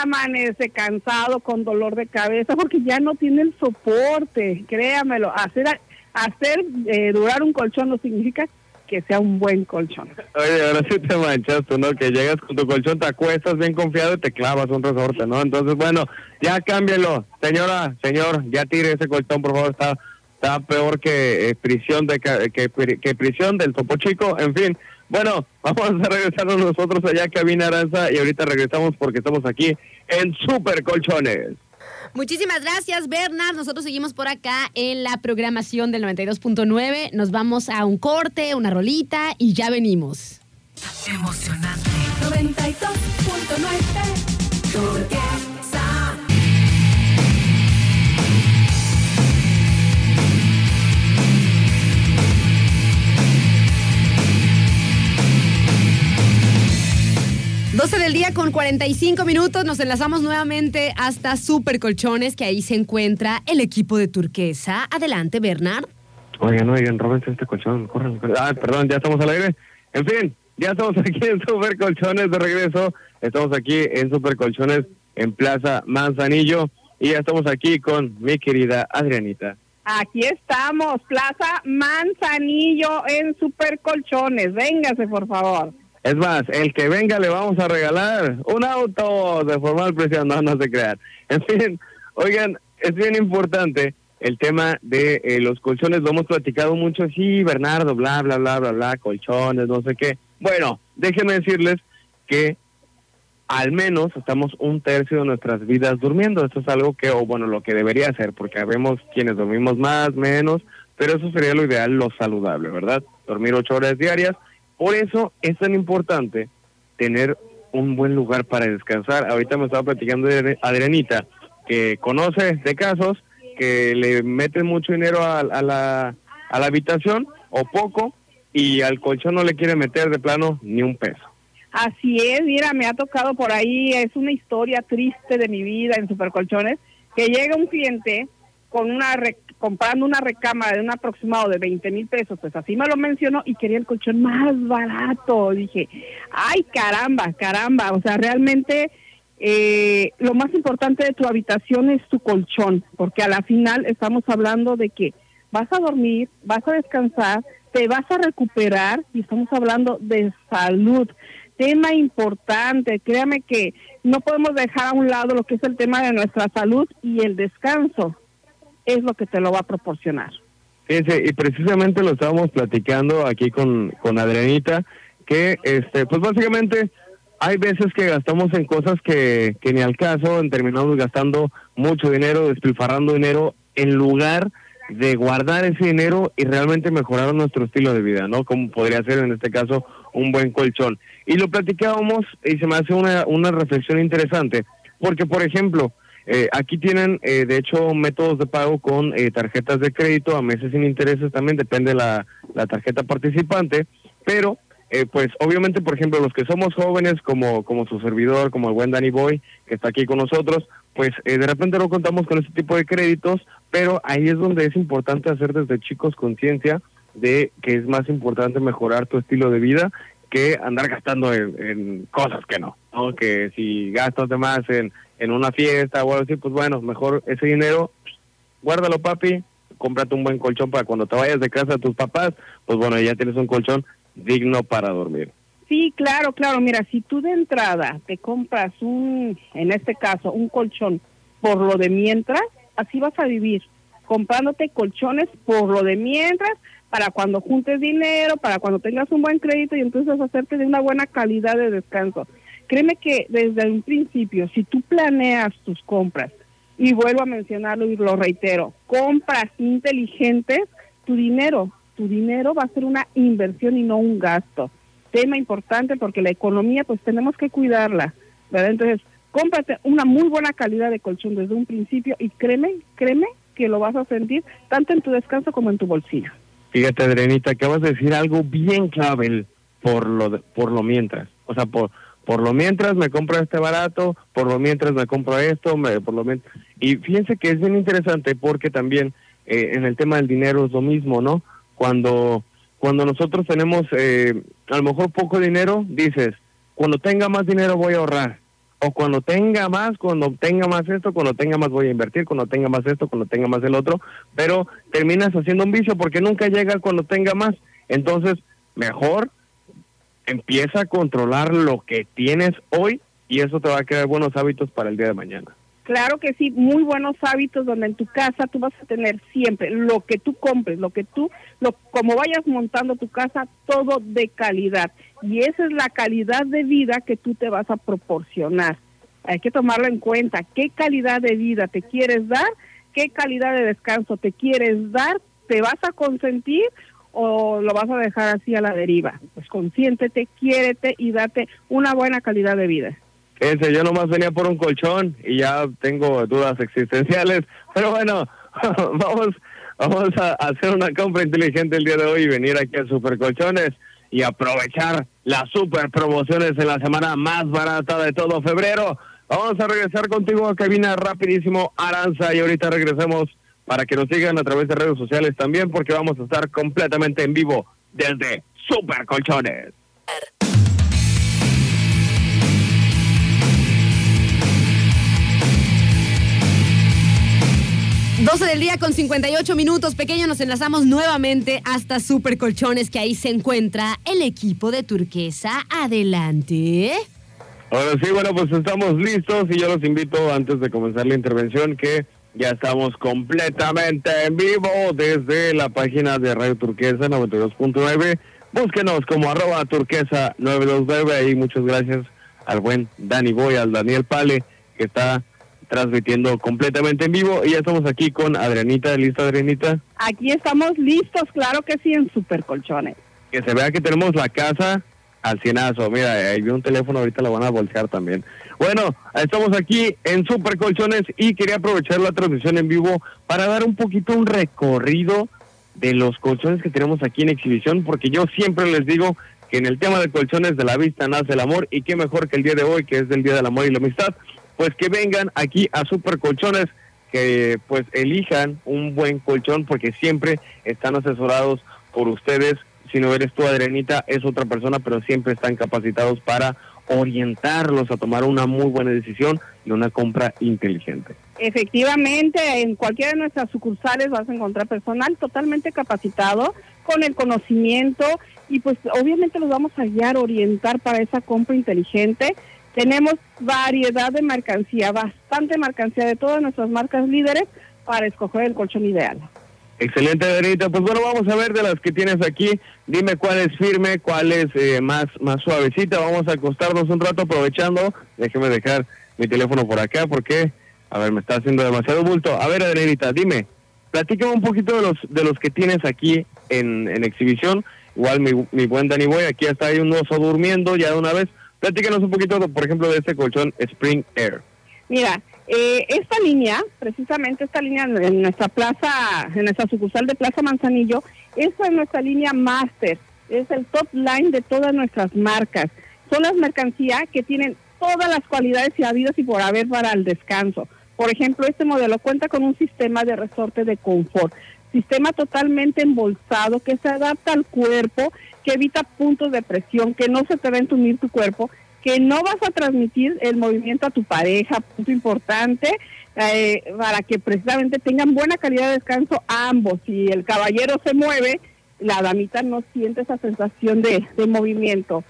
amanece cansado, con dolor de cabeza, porque ya no tiene el soporte, créamelo. Hacer, hacer eh, durar un colchón no significa que sea un buen colchón. Oye, ahora sí te manchas tú, ¿no? Que llegas con tu colchón, te acuestas bien confiado y te clavas un resorte, ¿no? Entonces, bueno, ya cámbielo. Señora, señor, ya tire ese colchón, por favor, está está peor que eh, prisión de que, que prisión del Topo Chico, en fin. Bueno, vamos a regresarnos nosotros allá a Cabina Aranza y ahorita regresamos porque estamos aquí en Super Colchones. Muchísimas gracias, Bernard. Nosotros seguimos por acá en la programación del 92.9. Nos vamos a un corte, una rolita y ya venimos. Emocionante. 92.9 12 del día con 45 minutos. Nos enlazamos nuevamente hasta Super Colchones, que ahí se encuentra el equipo de turquesa. Adelante, Bernard. Oigan, oigan, róbense este colchón. Corran, corran. Ah, perdón, ya estamos al aire. En fin, ya estamos aquí en Super Colchones de regreso. Estamos aquí en Super Colchones en Plaza Manzanillo. Y ya estamos aquí con mi querida Adrianita. Aquí estamos, Plaza Manzanillo en Super Colchones. Véngase, por favor. Es más, el que venga le vamos a regalar un auto de formal precio, no, no se crean. En fin, oigan, es bien importante el tema de eh, los colchones, lo hemos platicado mucho, sí, Bernardo, bla, bla, bla, bla, bla, colchones, no sé qué. Bueno, déjenme decirles que al menos estamos un tercio de nuestras vidas durmiendo. Esto es algo que, o bueno, lo que debería ser, porque vemos quienes dormimos más, menos, pero eso sería lo ideal, lo saludable, ¿verdad? Dormir ocho horas diarias. Por eso es tan importante tener un buen lugar para descansar. Ahorita me estaba platicando de Adrianita, que conoce de casos que le meten mucho dinero a, la, a la habitación o poco y al colchón no le quiere meter de plano ni un peso. Así es, mira, me ha tocado por ahí, es una historia triste de mi vida en Supercolchones, que llega un cliente con una comprando una recámara de un aproximado de 20 mil pesos, pues así me lo mencionó y quería el colchón más barato. Dije, ay, caramba, caramba, o sea, realmente eh, lo más importante de tu habitación es tu colchón, porque a la final estamos hablando de que vas a dormir, vas a descansar, te vas a recuperar y estamos hablando de salud. Tema importante, créame que no podemos dejar a un lado lo que es el tema de nuestra salud y el descanso es lo que te lo va a proporcionar. Fíjense, y precisamente lo estábamos platicando aquí con, con Adrianita, que este, pues básicamente hay veces que gastamos en cosas que, que ni al caso, terminamos gastando mucho dinero, despilfarrando dinero, en lugar de guardar ese dinero y realmente mejorar nuestro estilo de vida, ¿no? Como podría ser en este caso un buen colchón. Y lo platicábamos y se me hace una, una reflexión interesante, porque por ejemplo, eh, aquí tienen, eh, de hecho, métodos de pago con eh, tarjetas de crédito a meses sin intereses también, depende la, la tarjeta participante, pero eh, pues obviamente, por ejemplo, los que somos jóvenes, como, como su servidor, como el buen Danny Boy, que está aquí con nosotros, pues eh, de repente no contamos con ese tipo de créditos, pero ahí es donde es importante hacer desde chicos conciencia de que es más importante mejorar tu estilo de vida que andar gastando en cosas que no, ¿no? Que si gastas de más en, en una fiesta o algo así, pues bueno, mejor ese dinero, guárdalo papi, cómprate un buen colchón para cuando te vayas de casa a tus papás, pues bueno, ya tienes un colchón digno para dormir. Sí, claro, claro. Mira, si tú de entrada te compras un, en este caso, un colchón por lo de mientras, así vas a vivir, comprándote colchones por lo de mientras, para cuando juntes dinero, para cuando tengas un buen crédito y entonces hacerte de una buena calidad de descanso. Créeme que desde un principio, si tú planeas tus compras, y vuelvo a mencionarlo y lo reitero, compras inteligentes, tu dinero, tu dinero va a ser una inversión y no un gasto. Tema importante porque la economía pues tenemos que cuidarla, ¿verdad? Entonces, cómprate una muy buena calidad de colchón desde un principio y créeme, créeme que lo vas a sentir tanto en tu descanso como en tu bolsillo. Fíjate, Adrenita, acabas de decir algo bien clave por lo de- por lo mientras. O sea, por por lo mientras me compro este barato, por lo mientras me compro esto, me, por lo mientras. Y fíjense que es bien interesante porque también eh, en el tema del dinero es lo mismo, ¿no? Cuando cuando nosotros tenemos eh, a lo mejor poco dinero, dices, cuando tenga más dinero voy a ahorrar. O cuando tenga más, cuando tenga más esto, cuando tenga más voy a invertir, cuando tenga más esto, cuando tenga más el otro, pero terminas haciendo un vicio porque nunca llega cuando tenga más. Entonces, mejor empieza a controlar lo que tienes hoy y eso te va a crear buenos hábitos para el día de mañana. Claro que sí, muy buenos hábitos donde en tu casa tú vas a tener siempre lo que tú compres, lo que tú, lo, como vayas montando tu casa, todo de calidad. Y esa es la calidad de vida que tú te vas a proporcionar. Hay que tomarlo en cuenta. ¿Qué calidad de vida te quieres dar? ¿Qué calidad de descanso te quieres dar? ¿Te vas a consentir o lo vas a dejar así a la deriva? Pues consiéntete, quiérete y date una buena calidad de vida. Fíjense, yo nomás venía por un colchón y ya tengo dudas existenciales, pero bueno, vamos, vamos a hacer una compra inteligente el día de hoy y venir aquí a Super Colchones y aprovechar las super promociones en la semana más barata de todo febrero. Vamos a regresar contigo a cabina rapidísimo, Aranza, y ahorita regresemos para que nos sigan a través de redes sociales también, porque vamos a estar completamente en vivo desde Super Colchones. 12 del día con 58 minutos. Pequeño, nos enlazamos nuevamente hasta Super Colchones, que ahí se encuentra el equipo de Turquesa. Adelante. Ahora sí, bueno, pues estamos listos y yo los invito antes de comenzar la intervención que ya estamos completamente en vivo desde la página de Radio Turquesa 92.9. Búsquenos como arroba turquesa 929 y muchas gracias al buen Dani Boy, al Daniel Pale, que está transmitiendo completamente en vivo. Y ya estamos aquí con Adrianita. ¿Lista, Adrianita? Aquí estamos listos, claro que sí, en Super Colchones. Que se vea que tenemos la casa al cienazo. Mira, ahí vi un teléfono, ahorita la van a voltear también. Bueno, estamos aquí en Super Colchones y quería aprovechar la transmisión en vivo para dar un poquito un recorrido de los colchones que tenemos aquí en exhibición, porque yo siempre les digo que en el tema de colchones de la vista nace el amor y qué mejor que el día de hoy, que es el Día del Amor y la Amistad, pues que vengan aquí a Super Colchones, que pues elijan un buen colchón porque siempre están asesorados por ustedes. Si no eres tú, Adrianita, es otra persona, pero siempre están capacitados para orientarlos a tomar una muy buena decisión y una compra inteligente. Efectivamente, en cualquiera de nuestras sucursales vas a encontrar personal totalmente capacitado, con el conocimiento y pues obviamente los vamos a guiar, orientar para esa compra inteligente. Tenemos variedad de mercancía, bastante mercancía de todas nuestras marcas líderes para escoger el colchón ideal. Excelente, Adrianita. Pues bueno, vamos a ver de las que tienes aquí. Dime cuál es firme, cuál es eh, más, más suavecita. Vamos a acostarnos un rato aprovechando. Déjeme dejar mi teléfono por acá porque, a ver, me está haciendo demasiado bulto. A ver, Adrianita, dime, platícame un poquito de los, de los que tienes aquí en, en exhibición. Igual mi, mi buen Danny Boy, aquí está ahí un oso durmiendo ya de una vez. Platícanos un poquito, por ejemplo, de este colchón Spring Air. Mira, eh, esta línea, precisamente esta línea en nuestra plaza, en nuestra sucursal de Plaza Manzanillo, esta es nuestra línea Master, es el top line de todas nuestras marcas. Son las mercancías que tienen todas las cualidades y habidas y por haber para el descanso. Por ejemplo, este modelo cuenta con un sistema de resorte de confort, sistema totalmente embolsado que se adapta al cuerpo, que evita puntos de presión, que no se te va a entumir tu cuerpo, que no vas a transmitir el movimiento a tu pareja, punto importante, eh, para que precisamente tengan buena calidad de descanso ambos. Si el caballero se mueve, la damita no siente esa sensación de, de movimiento.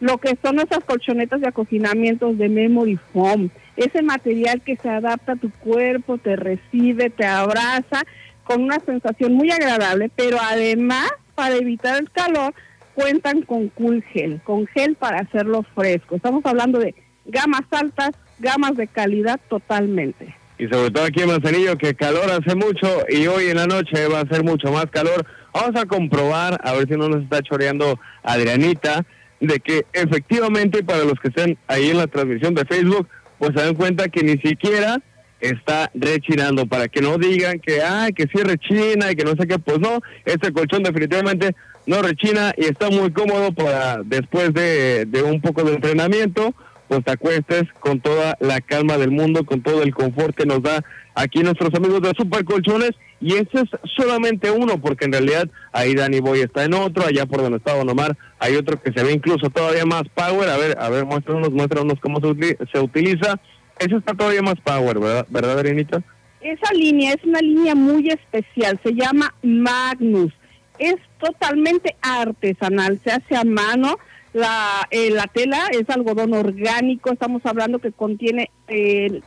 Lo que son nuestras colchonetas de acoginamientos de memory foam, ese material que se adapta a tu cuerpo, te recibe, te abraza, con una sensación muy agradable, pero además, para evitar el calor, cuentan con cool gel, con gel para hacerlo fresco. Estamos hablando de gamas altas, gamas de calidad totalmente. Y sobre todo aquí en Manzanillo, que calor hace mucho y hoy en la noche va a ser mucho más calor. Vamos a comprobar, a ver si no nos está choreando Adrianita, de que efectivamente para los que estén ahí en la transmisión de Facebook, pues se dan cuenta que ni siquiera está rechinando para que no digan que ay que sí rechina y que no sé qué pues no este colchón definitivamente no rechina y está muy cómodo para después de, un poco de entrenamiento pues te acuestes con toda la calma del mundo con todo el confort que nos da aquí nuestros amigos de Super Colchones y ese es solamente uno porque en realidad ahí Danny Boy está en otro allá por donde está Don Omar hay otro que se ve incluso todavía más power a ver a ver muéstranos muéstranos cómo se, se utiliza eso está todavía más power, ¿verdad, ¿verdad Arenita? Esa línea es una línea muy especial, se llama Magnus. Es totalmente artesanal, se hace a mano. La, eh, la tela es algodón orgánico, estamos hablando que contiene eh,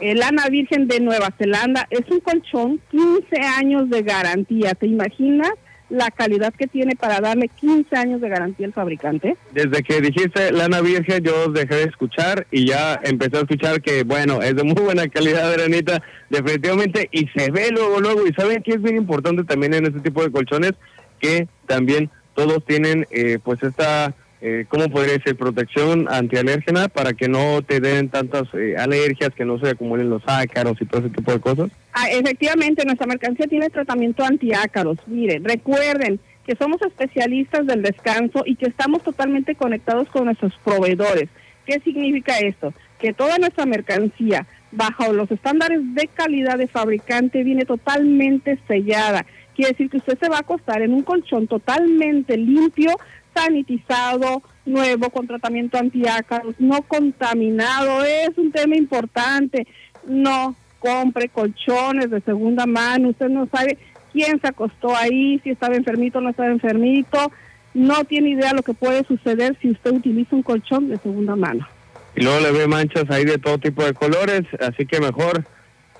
lana virgen de Nueva Zelanda. Es un colchón, 15 años de garantía. ¿Te imaginas la calidad que tiene para darle 15 años de garantía el fabricante? Desde que dijiste lana virgen, yo dejé de escuchar y ya empecé a escuchar que, bueno, es de muy buena calidad, Arenita, definitivamente, y se ve luego, luego. Y saben que es bien importante también en este tipo de colchones que también todos tienen, eh, pues, esta, eh, ¿cómo podría decir? Protección antialérgena para que no te den tantas eh, alergias, que no se acumulen los ácaros y todo ese tipo de cosas. Ah, efectivamente, nuestra mercancía tiene tratamiento antiácaros. Miren, recuerden que somos especialistas del descanso y que estamos totalmente conectados con nuestros proveedores. ¿Qué significa esto? Que toda nuestra mercancía, bajo los estándares de calidad de fabricante, viene totalmente sellada. Quiere decir que usted se va a acostar en un colchón totalmente limpio, sanitizado, nuevo, con tratamiento antiácaros, no contaminado. Es un tema importante. No compre colchones de segunda mano. Usted no sabe quién se acostó ahí, si estaba enfermito o no estaba enfermito. No tiene idea lo que puede suceder si usted utiliza un colchón de segunda mano. y luego le ve manchas ahí de todo tipo de colores, así que mejor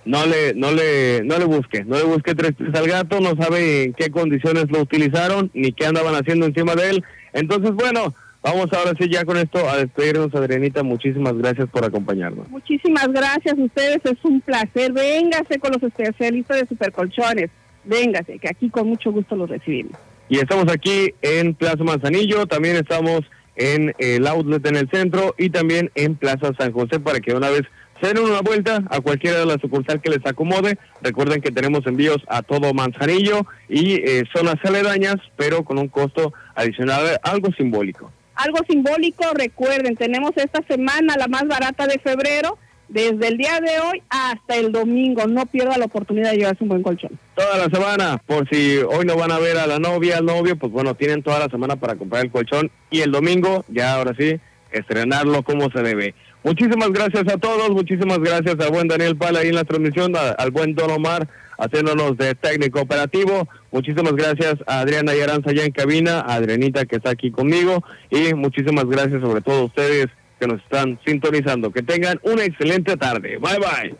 no le no le no le busque, no le busque tres pies al gato, no sabe en qué condiciones lo utilizaron ni qué andaban haciendo encima de él. Entonces, bueno, vamos ahora sí ya con esto a despedirnos, Adrianita, muchísimas gracias por acompañarnos. Muchísimas gracias a ustedes, es un placer. Véngase con los especialistas de supercolchones. Véngase, que aquí con mucho gusto los recibimos. Y estamos aquí en Plaza Manzanillo, también estamos en el outlet en el centro y también en Plaza San José para que una vez den una vuelta a cualquiera de las sucursales que les acomode. Recuerden que tenemos envíos a todo Manzanillo y eh, zonas aledañas, pero con un costo adicional, algo simbólico. Algo simbólico, recuerden, tenemos esta semana la más barata de febrero, desde el día de hoy hasta el domingo. No pierda la oportunidad de llevarse un buen colchón. Toda la semana, por si hoy no van a ver a la novia, al novio, pues bueno, tienen toda la semana para comprar el colchón y el domingo, ya ahora sí, estrenarlo como se debe. Muchísimas gracias a todos, muchísimas gracias al buen Daniel Pala ahí en la transmisión, a- al buen Don Omar haciéndonos de técnico operativo. Muchísimas gracias a Adriana y Aranza ya en cabina, a Adrianita que está aquí conmigo y muchísimas gracias sobre todo a ustedes que nos están sintonizando. Que tengan una excelente tarde. Bye bye.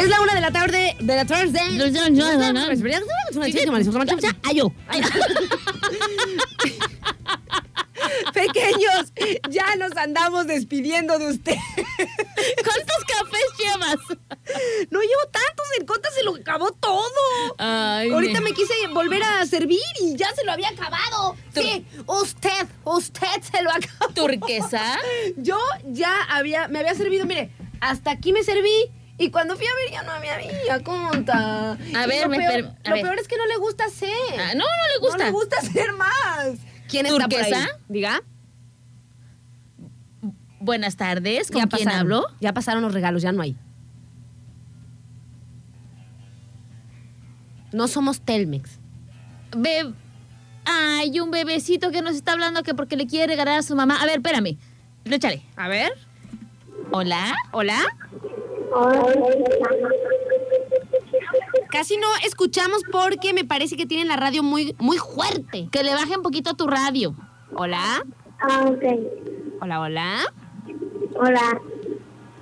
Es la una de la tarde de la tarde. Pequeños, ya nos andamos despidiendo de usted. ¿Cuántos cafés llevas? No llevo tantos, el Cota se lo acabó todo. Ay, Ahorita me- me quise volver a servir y ya se lo había acabado. Sí, usted, usted se lo acabó. ¿Turquesa? Yo ya había, me había servido, mire, hasta aquí me serví. Y cuando fui a ver ya no había, había conta. A Y ver, lo me peor, a lo ver. peor es que no le gusta hacer. Ah, no, no le gusta. No le gusta hacer más. ¿Quién está por ahí? ¿Turquesa? Diga. Buenas tardes, ¿con Ya quién pasaron. hablo? Ya pasaron los regalos, ya no hay. No somos Telmex. Be- Ay, un bebecito que nos está hablando que porque le quiere regalar a su mamá. A ver, espérame. Échale. A ver. Hola. Hola. Casi no escuchamos porque me parece que tienen la radio muy, muy fuerte. Que le baje un poquito a tu radio. Hola. Ah, ok. Hola, hola. Hola.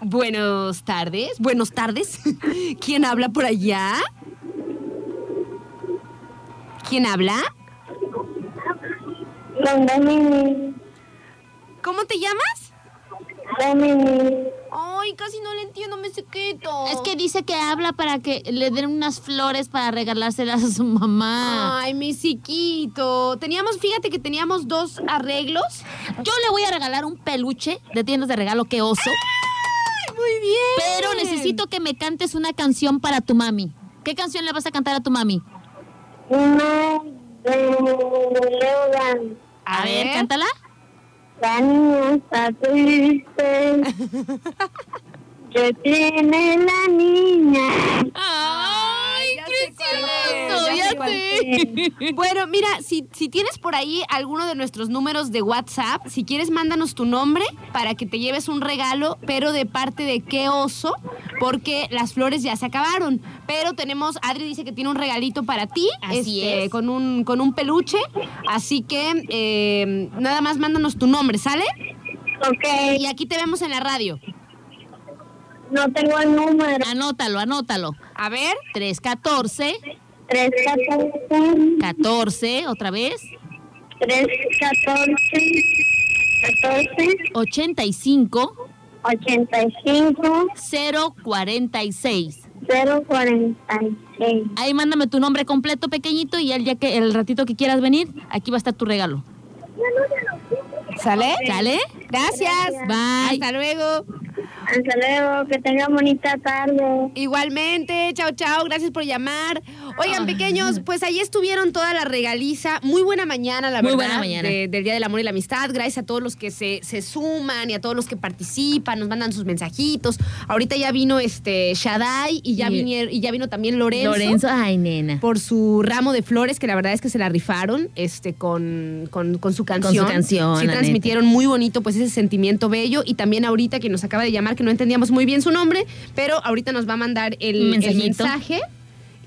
Buenas tardes. Buenas tardes. ¿Quién habla por allá? ¿Quién habla? Con. ¿Cómo te llamas? Ay, casi no le entiendo, me sequito. Es que dice que habla para que le den unas flores para regalárselas a su mamá. Ay, mi chiquito. Teníamos, fíjate que teníamos dos arreglos. Yo le voy a regalar un peluche de tiendas de regalo que oso, Ay, muy bien. pero necesito que me cantes una canción para tu mami. ¿Qué canción le vas a cantar a tu mami? Una de Leodan. A, ver, cántala. La niña está triste. ¿Qué tiene la niña? ¡Ay, ya qué ya Ya sé sé. Bueno, mira, si, si tienes por ahí alguno de nuestros números de WhatsApp, si quieres, mándanos tu nombre para que te lleves un regalo, pero de parte de qué oso, porque las flores ya se acabaron. Pero tenemos, Adri dice que tiene un regalito para ti. Así este, es. Con un, con un peluche. Así que eh, nada más mándanos tu nombre, ¿sale? Ok, Y aquí te vemos en la radio. no tengo el número. Anótalo, anótalo. A ver. 314 3, 14, 14, otra vez. 3, 14, 14, 85 85, 046. 046. Ahí mándame tu nombre completo, pequeñito, y el día que el ratito que quieras venir, aquí va a estar tu regalo. ¿Sale? ¿Sale? Gracias. Bye. Hasta luego. Hasta luego, que tengan bonita tarde. Igualmente, chao, chao, gracias por llamar. Oigan, pequeños, pues ahí estuvieron toda la regaliza. Muy buena mañana, la Muy verdad. buena mañana. de- del Día del Amor y la Amistad. Gracias a todos los que se, se suman y a todos los que participan, nos mandan sus mensajitos. Ahorita ya vino este Shaddai y ya, Y- vinieron, y ya vino también Lorenzo. Lorenzo, ay, nena. Por su ramo de flores, que la verdad es que se la rifaron este, con, con, con su canción. canción, Sí, la transmitieron muy bonito pues ese sentimiento bello. Y también ahorita que nos acaba de llamar, que no entendíamos muy bien su nombre, pero ahorita nos va a mandar el, el mensaje.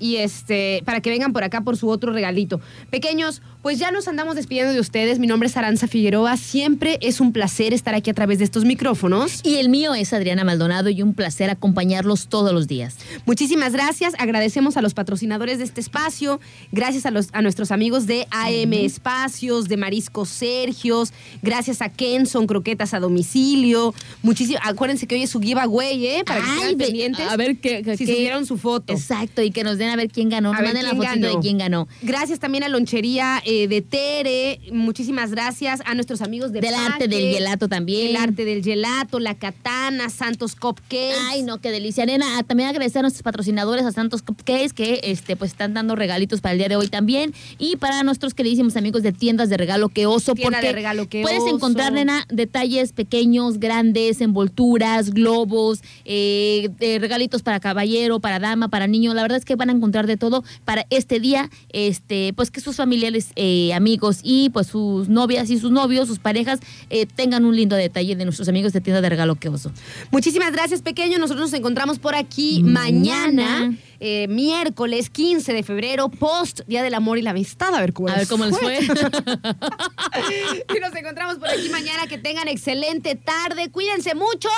Y este, para que vengan por acá por su otro regalito. Pequeños, pues ya nos andamos despidiendo de ustedes. Mi nombre es Aranza Figueroa. Siempre es un placer estar aquí a través de estos micrófonos. Y el mío es Adriana Maldonado y un placer acompañarlos todos los días. Muchísimas gracias. Agradecemos a los patrocinadores de este espacio. Gracias a, los, a nuestros amigos de AM Espacios, de Marisco Sergios. Gracias a Kenson, Croquetas a Domicilio. Muchísimo. Acuérdense que hoy es su giveaway, ¿eh? Para que Ay, estén ve- pendientes. a ver qué- Si subieron su foto. Exacto, y que nos den a ver quién ganó. Nos manden la fotito ganó. de quién ganó. Gracias también a Lonchería eh, de Tere. Muchísimas gracias a nuestros amigos de Del arte del gelato también. El arte del gelato, la katana, Santos Cupcakes. Ay, no, qué delicia, nena. También agradecer a nuestros patrocinadores, a Santos Cupcakes, que este, pues están dando regalitos para el día de hoy también. Y para nuestros queridísimos amigos de tiendas de regalo que oso. Tienda porque de regalo que puedes oso. encontrar, nena, detalles pequeños, grandes, envolturas, globos, eh, regalitos para caballero, para dama, para niño. La verdad es que van a encontrar de todo para este día. Este, pues que sus familiares, eh, amigos y pues sus novias y sus novios, sus parejas, eh, tengan un lindo detalle de nuestros amigos de tienda de regalo que oso. Muchísimas gracias, pequeño. Nosotros nos encontramos por aquí Mañana. mañana, eh, miércoles 15 de febrero, post Día del Amor y la Amistad. A ver cómo, A ver cómo les fue. y nos encontramos por aquí mañana. Que tengan excelente tarde. Cuídense mucho.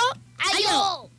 ¡Adiós!